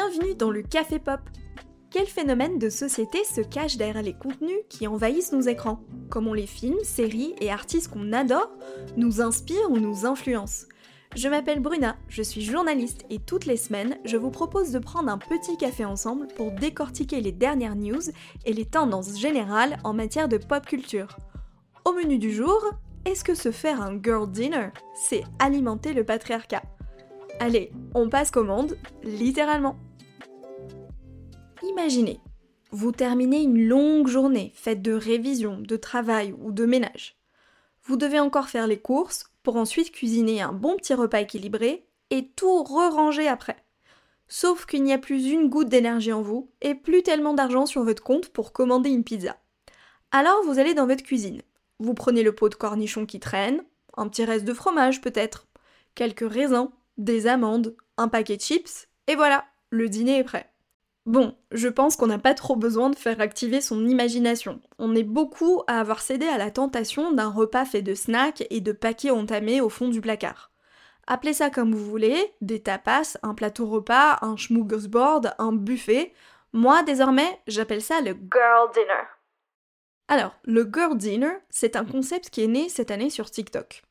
Bienvenue dans le Café Pop. Quel phénomène de société se cache derrière les contenus qui envahissent nos écrans? Comment les films, séries et artistes qu'on adore nous inspirent ou nous influencent? Je m'appelle Bruna, je suis journaliste et toutes les semaines, je vous propose de prendre un petit café ensemble pour décortiquer les dernières news et les tendances générales en matière de pop culture. Au menu du jour, est-ce que se faire un girl dinner, c'est alimenter le patriarcat? Allez, on passe commande, littéralement. Imaginez, vous terminez une longue journée faite de révision, de travail ou de ménage. Vous devez encore faire les courses pour ensuite cuisiner un bon petit repas équilibré et tout re-ranger après. Sauf qu'il n'y a plus une goutte d'énergie en vous et plus tellement d'argent sur votre compte pour commander une pizza. Alors vous allez dans votre cuisine. Vous prenez le pot de cornichons qui traîne, un petit reste de fromage peut-être, quelques raisins, des amandes, un paquet de chips, et voilà, le dîner est prêt. Bon, je pense qu'on n'a pas trop besoin de faire activer son imagination. On est beaucoup à avoir cédé à la tentation d'un repas fait de snacks et de paquets entamés au fond du placard. Appelez ça comme vous voulez, des tapas, un plateau repas, un smorgasbord, un buffet. Moi, désormais, j'appelle ça le girl dinner. Alors, le girl dinner, c'est un concept qui est né cette année sur TikTok.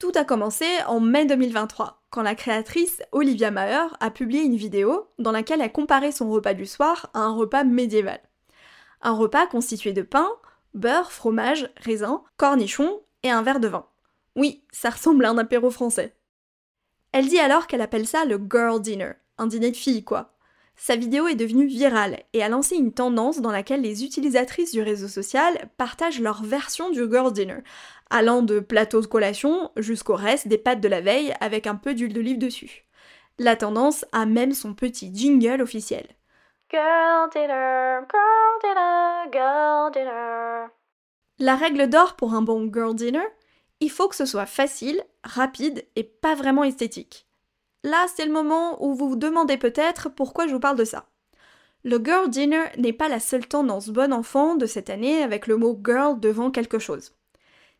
Tout a commencé en mai 2023, quand la créatrice Olivia Maher a publié une vidéo dans laquelle elle comparait son repas du soir à un repas médiéval. Un repas constitué de pain, beurre, fromage, raisin, cornichons et un verre de vin. Oui, ça ressemble à un apéro français. Elle dit alors qu'elle appelle ça le girl dinner, un dîner de filles quoi. Sa vidéo est devenue virale et a lancé une tendance dans laquelle les utilisatrices du réseau social partagent leur version du girl dinner, allant de plateaux de collation jusqu'au reste des pâtes de la veille avec un peu d'huile d'olive dessus. La tendance a même son petit jingle officiel. Girl dinner, girl dinner, girl dinner. La règle d'or pour un bon girl dinner, il faut que ce soit facile, rapide et pas vraiment esthétique. Là, c'est le moment où vous vous demandez peut-être pourquoi je vous parle de ça. Le girl dinner n'est pas la seule tendance bon enfant de cette année avec le mot girl devant quelque chose.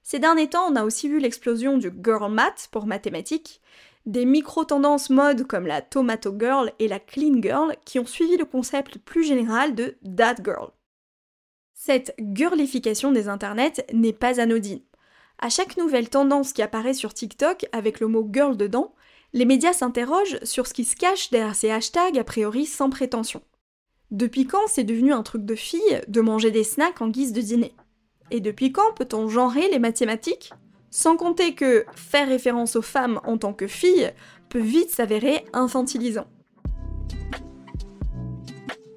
Ces derniers temps, on a aussi vu l'explosion du girl math pour mathématiques, des micro-tendances mode comme la tomato girl et la clean girl qui ont suivi le concept plus général de that girl. Cette girlification des internets n'est pas anodine. À chaque nouvelle tendance qui apparaît sur TikTok avec le mot girl dedans, les médias s'interrogent sur ce qui se cache derrière ces hashtags a priori sans prétention. Depuis quand c'est devenu un truc de fille de manger des snacks en guise de dîner? Et depuis quand peut-on genrer les mathématiques? Sans compter que faire référence aux femmes en tant que filles peut vite s'avérer infantilisant.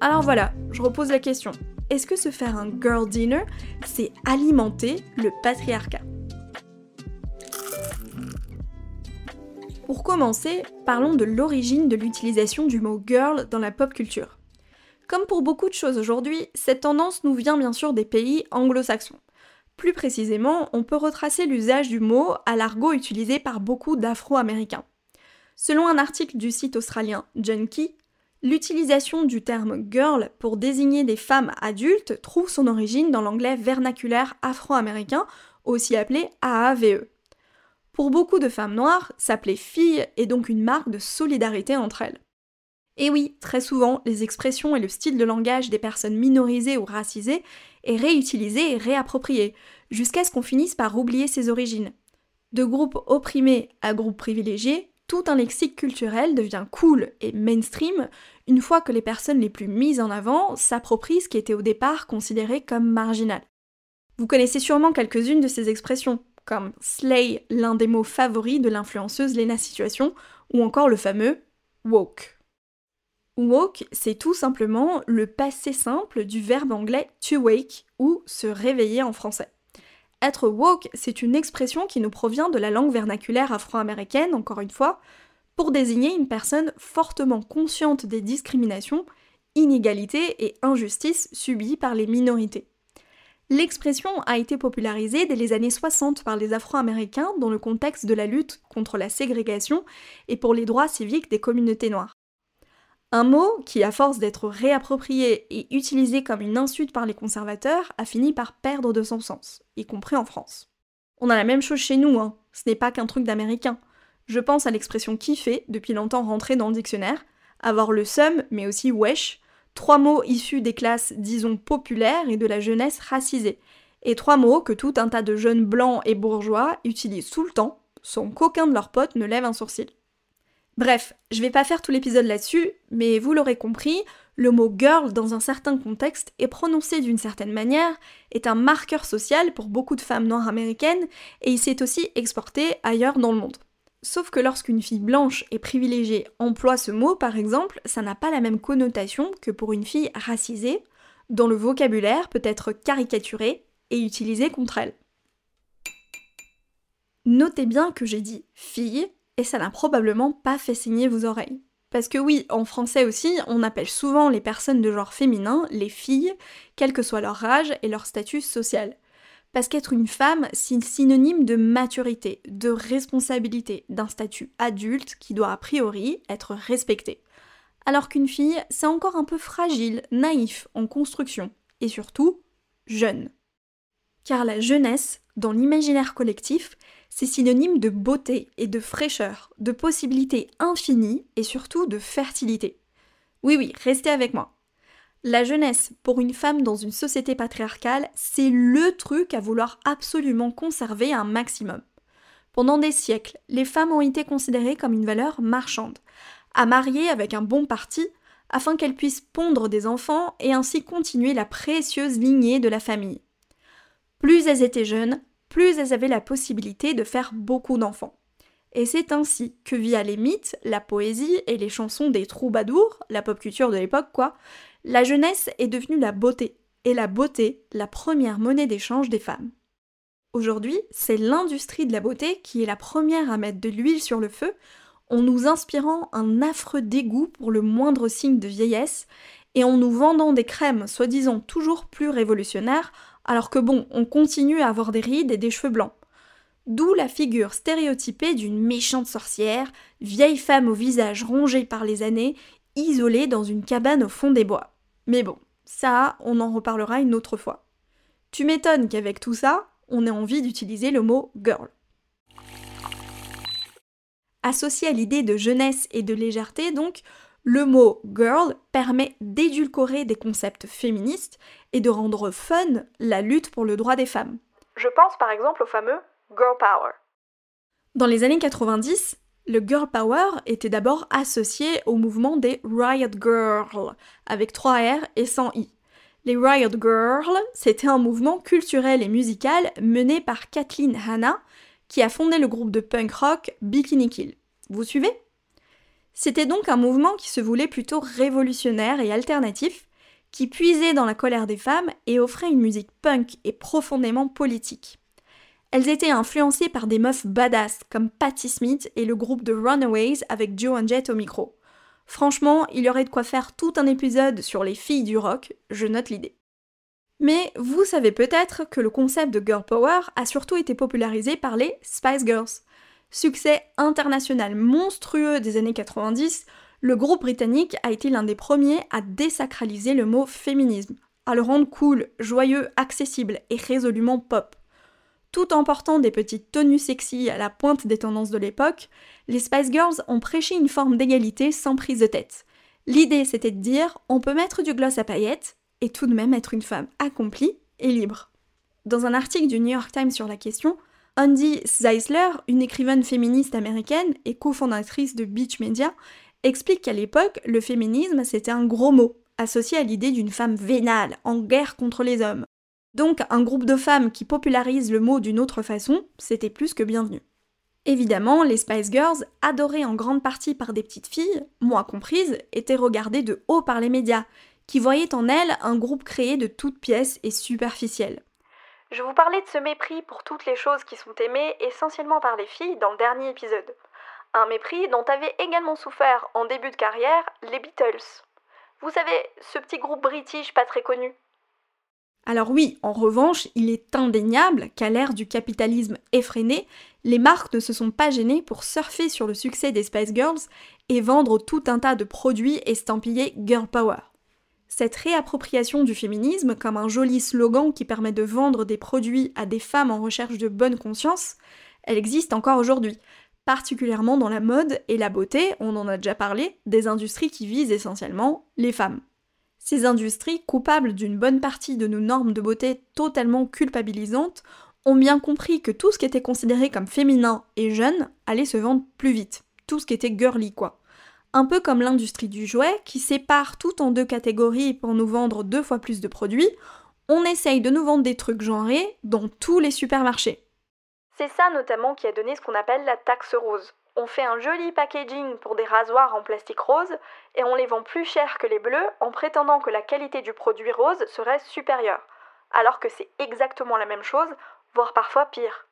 Alors voilà, je repose la question. Est-ce que se faire un girl dinner, c'est alimenter le patriarcat? Pour commencer, parlons de l'origine de l'utilisation du mot girl dans la pop culture. Comme pour beaucoup de choses aujourd'hui, cette tendance nous vient bien sûr des pays anglo-saxons. Plus précisément, on peut retracer l'usage du mot à l'argot utilisé par beaucoup d'Afro-Américains. Selon un article du site australien Junkie, l'utilisation du terme girl pour désigner des femmes adultes trouve son origine dans l'anglais vernaculaire afro-américain, aussi appelé AAVE. Pour beaucoup de femmes noires, s'appeler fille est donc une marque de solidarité entre elles. Et oui, très souvent, les expressions et le style de langage des personnes minorisées ou racisées est réutilisé et réapproprié, jusqu'à ce qu'on finisse par oublier ses origines. De groupe opprimé à groupe privilégié, tout un lexique culturel devient cool et mainstream une fois que les personnes les plus mises en avant s'approprient ce qui était au départ considéré comme marginal. Vous connaissez sûrement quelques-unes de ces expressions, comme slay, l'un des mots favoris de l'influenceuse Lena Situation, ou encore le fameux woke. Woke, c'est tout simplement le passé simple du verbe anglais to wake ou se réveiller en français. Être woke, c'est une expression qui nous provient de la langue vernaculaire afro-américaine, encore une fois, pour désigner une personne fortement consciente des discriminations, inégalités et injustices subies par les minorités. L'expression a été popularisée dès les années 60 par les Afro-Américains dans le contexte de la lutte contre la ségrégation et pour les droits civiques des communautés noires. Un mot qui, à force d'être réapproprié et utilisé comme une insulte par les conservateurs, a fini par perdre de son sens, y compris en France. On a la même chose chez nous, hein. ce n'est pas qu'un truc d'américain. Je pense à l'expression kiffer, depuis longtemps rentrée dans le dictionnaire, avoir le seum, mais aussi wesh, trois mots issus des classes, disons, populaires et de la jeunesse racisée, et trois mots que tout un tas de jeunes blancs et bourgeois utilisent tout le temps, sans qu'aucun de leurs potes ne lève un sourcil. Bref, je vais pas faire tout l'épisode là-dessus, mais vous l'aurez compris, le mot girl dans un certain contexte est prononcé d'une certaine manière, est un marqueur social pour beaucoup de femmes noires américaines, et il s'est aussi exporté ailleurs dans le monde. Sauf que lorsqu'une fille blanche et privilégiée emploie ce mot, par exemple, ça n'a pas la même connotation que pour une fille racisée, dont le vocabulaire peut être caricaturé et utilisé contre elle. Notez bien que j'ai dit fille, et ça n'a probablement pas fait saigner vos oreilles. Parce que oui, en français aussi, on appelle souvent les personnes de genre féminin les filles, quel que soit leur âge et leur statut social. Parce qu'être une femme, c'est synonyme de maturité, de responsabilité, d'un statut adulte qui doit a priori être respecté. Alors qu'une fille, c'est encore un peu fragile, naïf, en construction, et surtout, jeune. Car la jeunesse, dans l'imaginaire collectif, c'est synonyme de beauté et de fraîcheur, de possibilités infinies et surtout de fertilité. Oui oui, restez avec moi. La jeunesse, pour une femme dans une société patriarcale, c'est le truc à vouloir absolument conserver un maximum. Pendant des siècles, les femmes ont été considérées comme une valeur marchande, à marier avec un bon parti afin qu'elles puissent pondre des enfants et ainsi continuer la précieuse lignée de la famille. Plus elles étaient jeunes, plus elles avaient la possibilité de faire beaucoup d'enfants. Et c'est ainsi que via les mythes, la poésie et les chansons des troubadours, la pop culture de l'époque quoi, la jeunesse est devenue la beauté, et la beauté la première monnaie d'échange des femmes. Aujourd'hui, c'est l'industrie de la beauté qui est la première à mettre de l'huile sur le feu en nous inspirant un affreux dégoût pour le moindre signe de vieillesse et en nous vendant des crèmes soi-disant toujours plus révolutionnaires alors que bon, on continue à avoir des rides et des cheveux blancs. D'où la figure stéréotypée d'une méchante sorcière, vieille femme au visage rongé par les années, isolée dans une cabane au fond des bois. Mais bon, ça, on en reparlera une autre fois. Tu m'étonnes qu'avec tout ça, on ait envie d'utiliser le mot girl. Associé à l'idée de jeunesse et de légèreté, donc, le mot girl permet d'édulcorer des concepts féministes et de rendre fun la lutte pour le droit des femmes. Je pense par exemple au fameux girl power. Dans les années 90, le girl power était d'abord associé au mouvement des Riot Girls, avec 3 R et 100 I. Les Riot Girls, c'était un mouvement culturel et musical mené par Kathleen Hanna, qui a fondé le groupe de punk rock Bikini Kill. Vous suivez? C'était donc un mouvement qui se voulait plutôt révolutionnaire et alternatif, qui puisait dans la colère des femmes et offrait une musique punk et profondément politique. Elles étaient influencées par des meufs badass comme Patti Smith et le groupe de Runaways avec Joe and Jett au micro. Franchement, il y aurait de quoi faire tout un épisode sur les filles du rock, je note l'idée. Mais vous savez peut-être que le concept de girl power a surtout été popularisé par les Spice Girls. Succès international monstrueux des années 90, le groupe britannique a été l'un des premiers à désacraliser le mot féminisme, à le rendre cool, joyeux, accessible et résolument pop. Tout en portant des petites tenues sexy à la pointe des tendances de l'époque, les Spice Girls ont prêché une forme d'égalité sans prise de tête. L'idée c'était de dire on peut mettre du gloss à paillettes et tout de même être une femme accomplie et libre. Dans un article du New York Times sur la question, Andy Zeisler, une écrivaine féministe américaine et cofondatrice de Beach Media, explique qu'à l'époque, le féminisme c'était un gros mot, associé à l'idée d'une femme vénale, en guerre contre les hommes. Donc un groupe de femmes qui popularise le mot d'une autre façon, c'était plus que bienvenu. Évidemment, les Spice Girls, adorées en grande partie par des petites filles, moi comprises, étaient regardées de haut par les médias, qui voyaient en elles un groupe créé de toutes pièces et superficiel. Je vous parlais de ce mépris pour toutes les choses qui sont aimées essentiellement par les filles dans le dernier épisode. Un mépris dont avaient également souffert en début de carrière les Beatles. Vous savez, ce petit groupe british pas très connu. Alors oui, en revanche, il est indéniable qu'à l'ère du capitalisme effréné, les marques ne se sont pas gênées pour surfer sur le succès des Spice Girls et vendre tout un tas de produits estampillés Girl Power. Cette réappropriation du féminisme comme un joli slogan qui permet de vendre des produits à des femmes en recherche de bonne conscience, elle existe encore aujourd'hui. particulièrement dans la mode et la beauté, on en a déjà parlé, des industries qui visent essentiellement les femmes. Ces industries, coupables d'une bonne partie de nos normes de beauté totalement culpabilisantes, ont bien compris que tout ce qui était considéré comme féminin et jeune allait se vendre plus vite. Tout ce qui était girly, quoi. Un peu comme l'industrie du jouet qui sépare tout en deux catégories pour nous vendre deux fois plus de produits, on essaye de nous vendre des trucs genrés dans tous les supermarchés. C'est ça notamment qui a donné ce qu'on appelle la taxe rose. On fait un joli packaging pour des rasoirs en plastique rose et on les vend plus cher que les bleus en prétendant que la qualité du produit rose serait supérieure, alors que c'est exactement la même chose, voire parfois pire.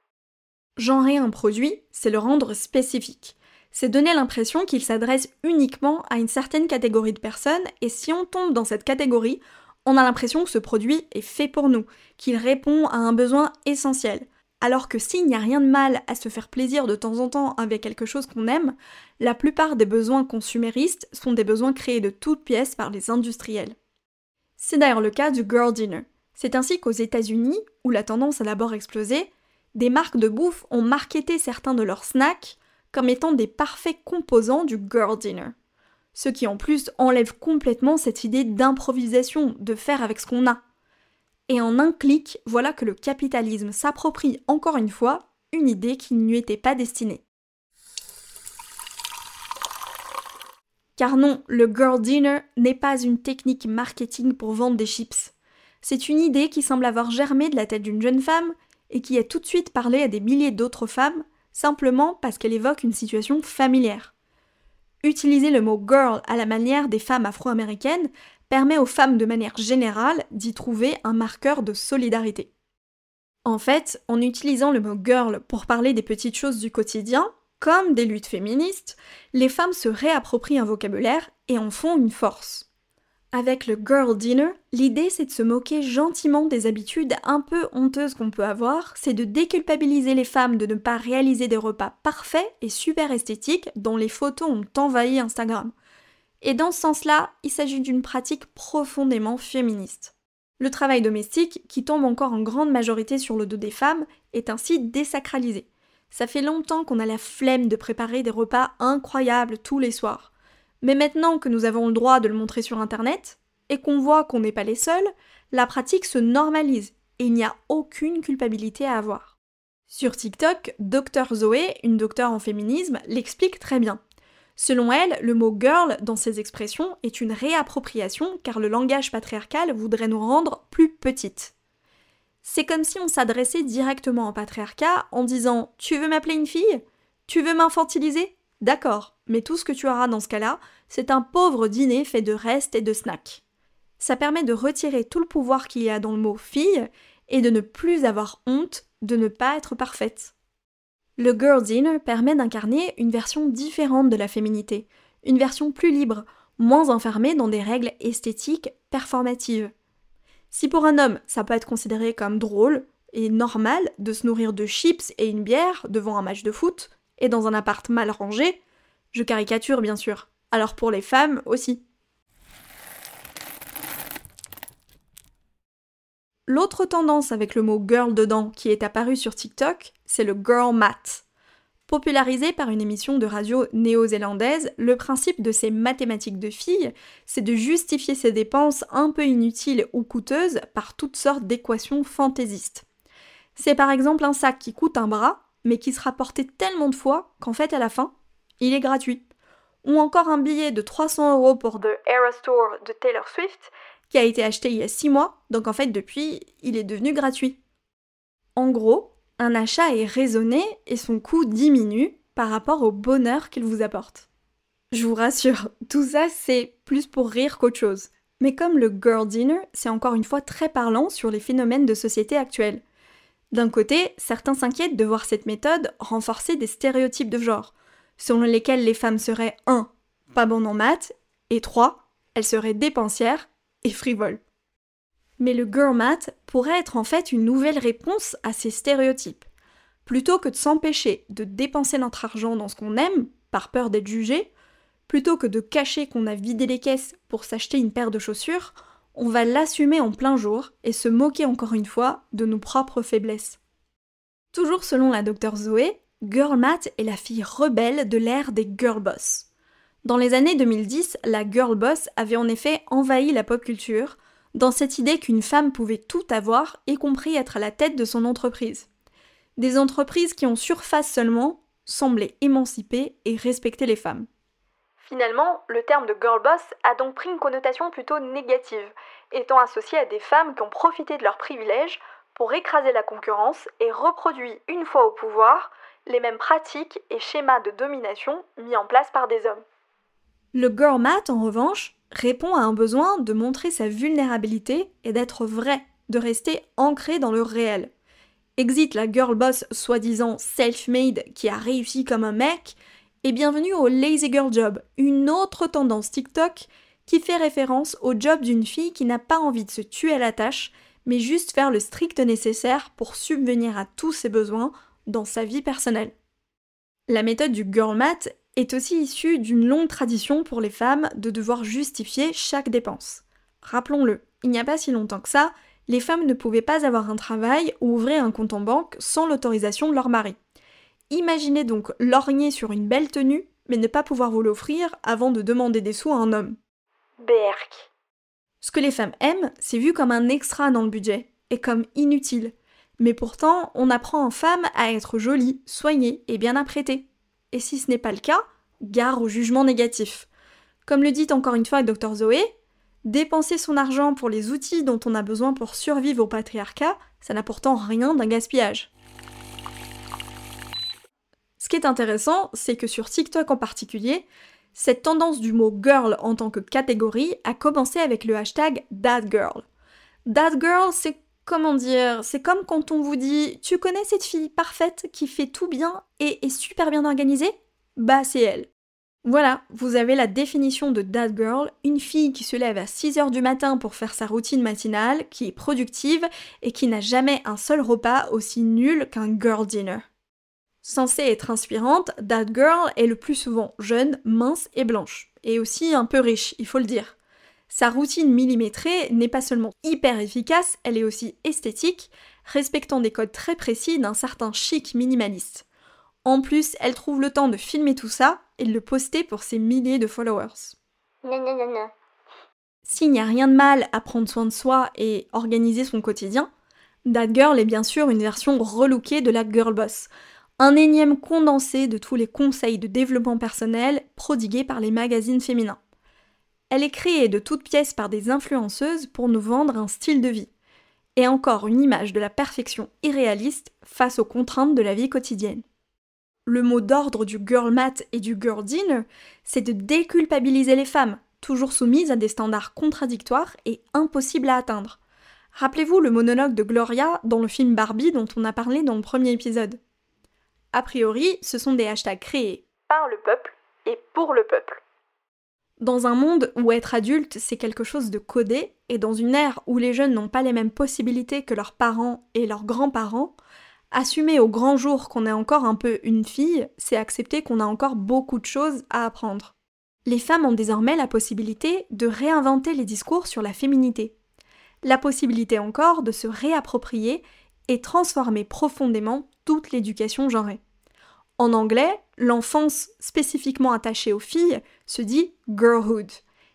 Genrer un produit, c'est le rendre spécifique. C'est donner l'impression qu'il s'adresse uniquement à une certaine catégorie de personnes et si on tombe dans cette catégorie, on a l'impression que ce produit est fait pour nous, qu'il répond à un besoin essentiel. Alors que s'il n'y a rien de mal à se faire plaisir de temps en temps avec quelque chose qu'on aime, la plupart des besoins consuméristes sont des besoins créés de toutes pièces par les industriels. C'est d'ailleurs le cas du girl dinner. C'est ainsi qu'aux États-Unis, où la tendance a d'abord explosé, des marques de bouffe ont marketé certains de leurs snacks comme étant des parfaits composants du girl dinner. Ce qui en plus enlève complètement cette idée d'improvisation, de faire avec ce qu'on a. Et en un clic, voilà que le capitalisme s'approprie encore une fois une idée qui ne lui était pas destinée. Car non, le girl dinner n'est pas une technique marketing pour vendre des chips. C'est une idée qui semble avoir germé de la tête d'une jeune femme et qui a tout de suite parlé à des milliers d'autres femmes, simplement parce qu'elle évoque une situation familière. Utiliser le mot girl à la manière des femmes afro-américaines permet aux femmes de manière générale d'y trouver un marqueur de solidarité. En fait, en utilisant le mot girl pour parler des petites choses du quotidien, comme des luttes féministes, les femmes se réapproprient un vocabulaire et en font une force. Avec le girl dinner, l'idée c'est de se moquer gentiment des habitudes un peu honteuses qu'on peut avoir, c'est de déculpabiliser les femmes de ne pas réaliser des repas parfaits et super esthétiques dont les photos ont envahi Instagram. Et dans ce sens-là, il s'agit d'une pratique profondément féministe. Le travail domestique, qui tombe encore en grande majorité sur le dos des femmes, est ainsi désacralisé. Ça fait longtemps qu'on a la flemme de préparer des repas incroyables tous les soirs. Mais maintenant que nous avons le droit de le montrer sur Internet, et qu'on voit qu'on n'est pas les seuls, la pratique se normalise et il n'y a aucune culpabilité à avoir. Sur TikTok, Dr Zoé, une docteure en féminisme, l'explique très bien. Selon elle, le mot girl dans ses expressions est une réappropriation car le langage patriarcal voudrait nous rendre plus petites. C'est comme si on s'adressait directement au patriarcat en disant Tu veux m'appeler une fille? Tu veux m'infantiliser? D'accord, mais tout ce que tu auras dans ce cas-là, c'est un pauvre dîner fait de restes et de snacks. Ça permet de retirer tout le pouvoir qu'il y a dans le mot fille et de ne plus avoir honte de ne pas être parfaite. Le Girl Dinner permet d'incarner une version différente de la féminité, une version plus libre, moins enfermée dans des règles esthétiques performatives. Si pour un homme, ça peut être considéré comme drôle et normal de se nourrir de chips et une bière devant un match de foot et dans un appart mal rangé, je caricature bien sûr. Alors pour les femmes aussi. L'autre tendance avec le mot girl dedans qui est apparu sur TikTok, c'est le girl math. Popularisé par une émission de radio néo-zélandaise, le principe de ces mathématiques de filles, c'est de justifier ses dépenses un peu inutiles ou coûteuses par toutes sortes d'équations fantaisistes. C'est par exemple un sac qui coûte un bras, mais qui sera porté tellement de fois qu'en fait à la fin, il est gratuit. Ou encore un billet de 300 euros pour The Eras Tour de Taylor Swift qui a été acheté il y a 6 mois, donc en fait depuis, il est devenu gratuit. En gros, un achat est raisonné et son coût diminue par rapport au bonheur qu'il vous apporte. Je vous rassure, tout ça c'est plus pour rire qu'autre chose. Mais comme le girl dinner, c'est encore une fois très parlant sur les phénomènes de société actuels. D'un côté, certains s'inquiètent de voir cette méthode renforcer des stéréotypes de genre, selon lesquels les femmes seraient 1. pas bonnes en maths, et 3. elles seraient dépensières et frivole. Mais le girl math pourrait être en fait une nouvelle réponse à ces stéréotypes. Plutôt que de s'empêcher de dépenser notre argent dans ce qu'on aime, par peur d'être jugé, plutôt que de cacher qu'on a vidé les caisses pour s'acheter une paire de chaussures, on va l'assumer en plein jour et se moquer encore une fois de nos propres faiblesses. Toujours selon la docteure Zoé, Girl Math est la fille rebelle de l'ère des girl boss. Dans les années 2010, la girl boss avait en effet envahi la pop culture, dans cette idée qu'une femme pouvait tout avoir, y compris être à la tête de son entreprise. Des entreprises qui, en surface seulement, semblaient émanciper et respecter les femmes. Finalement, le terme de girl boss a donc pris une connotation plutôt négative, étant associé à des femmes qui ont profité de leurs privilèges pour écraser la concurrence et reproduit une fois au pouvoir les mêmes pratiques et schémas de domination mis en place par des hommes. Le girl math, en revanche, répond à un besoin de montrer sa vulnérabilité et d'être vrai, de rester ancré dans le réel. Exit la girl boss soi-disant self-made qui a réussi comme un mec, et bienvenue au lazy girl job, une autre tendance TikTok qui fait référence au job d'une fille qui n'a pas envie de se tuer à la tâche, mais juste faire le strict nécessaire pour subvenir à tous ses besoins dans sa vie personnelle. La méthode du girl math est aussi issue d'une longue tradition pour les femmes de devoir justifier chaque dépense. Rappelons-le, il n'y a pas si longtemps que ça, les femmes ne pouvaient pas avoir un travail ou ouvrir un compte en banque sans l'autorisation de leur mari. Imaginez donc lorgner sur une belle tenue, mais ne pas pouvoir vous l'offrir avant de demander des sous à un homme. Berk. Ce que les femmes aiment, c'est vu comme un extra dans le budget, et comme inutile. Mais pourtant, on apprend en femme à être jolie, soignée et bien apprêtée. Et si ce n'est pas le cas, gare au jugement négatif. Comme le dit encore une fois Dr Zoé, dépenser son argent pour les outils dont on a besoin pour survivre au patriarcat, ça n'a pourtant rien d'un gaspillage. Ce qui est intéressant, c'est que sur TikTok en particulier, cette tendance du mot girl en tant que catégorie a commencé avec le hashtag girl. That girl, c'est comment dire, c'est comme quand on vous dit Tu connais cette fille parfaite qui fait tout bien et est super bien organisée? Bah, c'est elle. Voilà, vous avez la définition de that girl, une fille qui se lève à 6h du matin pour faire sa routine matinale, qui est productive et qui n'a jamais un seul repas aussi nul qu'un girl dinner. Censée être inspirante, that girl est le plus souvent jeune, mince et blanche, et aussi un peu riche, il faut le dire. Sa routine millimétrée n'est pas seulement hyper efficace, elle est aussi esthétique, respectant des codes très précis d'un certain chic minimaliste. En plus, elle trouve le temps de filmer tout ça et de le poster pour ses milliers de followers. S'il n'y a rien de mal à prendre soin de soi et organiser son quotidien, That Girl est bien sûr une version relookée de la Girl Boss, un énième condensé de tous les conseils de développement personnel prodigués par les magazines féminins. Elle est créée de toutes pièces par des influenceuses pour nous vendre un style de vie. Et encore une image de la perfection irréaliste face aux contraintes de la vie quotidienne. Le mot d'ordre du girl math et du girl dinner, c'est de déculpabiliser les femmes, toujours soumises à des standards contradictoires et impossibles à atteindre. Rappelez-vous le monologue de Gloria dans le film Barbie dont on a parlé dans le premier épisode. A priori, ce sont des hashtags créés par le peuple et pour le peuple. Dans un monde où être adulte, c'est quelque chose de codé, et dans une ère où les jeunes n'ont pas les mêmes possibilités que leurs parents et leurs grands-parents, assumer au grand jour qu'on est encore un peu une fille, c'est accepter qu'on a encore beaucoup de choses à apprendre. Les femmes ont désormais la possibilité de réinventer les discours sur la féminité. La possibilité encore de se réapproprier et transformer profondément l'éducation genrée. En anglais, l'enfance spécifiquement attachée aux filles se dit girlhood.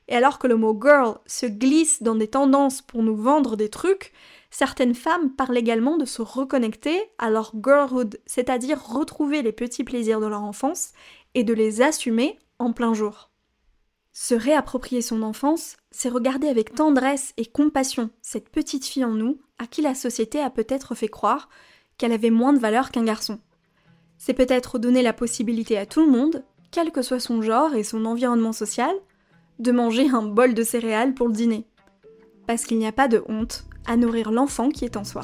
Et alors que le mot girl se glisse dans des tendances pour nous vendre des trucs, certaines femmes parlent également de se reconnecter à leur girlhood, c'est-à-dire retrouver les petits plaisirs de leur enfance et de les assumer en plein jour. Se réapproprier son enfance, c'est regarder avec tendresse et compassion cette petite fille en nous à qui la société a peut-être fait croire qu'elle avait moins de valeur qu'un garçon. C'est peut-être donner la possibilité à tout le monde, quel que soit son genre et son environnement social, de manger un bol de céréales pour le dîner. Parce qu'il n'y a pas de honte à nourrir l'enfant qui est en soi.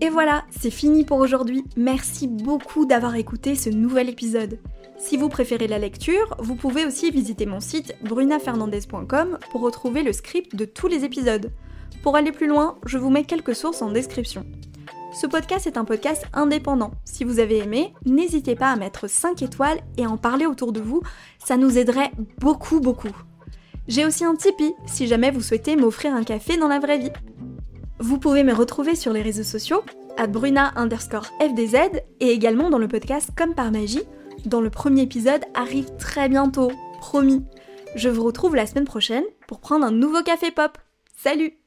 Et voilà, c'est fini pour aujourd'hui. Merci beaucoup d'avoir écouté ce nouvel épisode. Si vous préférez la lecture, vous pouvez aussi visiter mon site brunafernandez.com pour retrouver le script de tous les épisodes. Pour aller plus loin, je vous mets quelques sources en description. Ce podcast est un podcast indépendant. Si vous avez aimé, n'hésitez pas à mettre 5 étoiles et à en parler autour de vous, ça nous aiderait beaucoup beaucoup. J'ai aussi un Tipeee si jamais vous souhaitez m'offrir un café dans la vraie vie. Vous pouvez me retrouver sur les réseaux sociaux, à Bruna underscore FDZ et également dans le podcast Comme par magie, dont le premier épisode arrive très bientôt, promis. Je vous retrouve la semaine prochaine pour prendre un nouveau café pop. Salut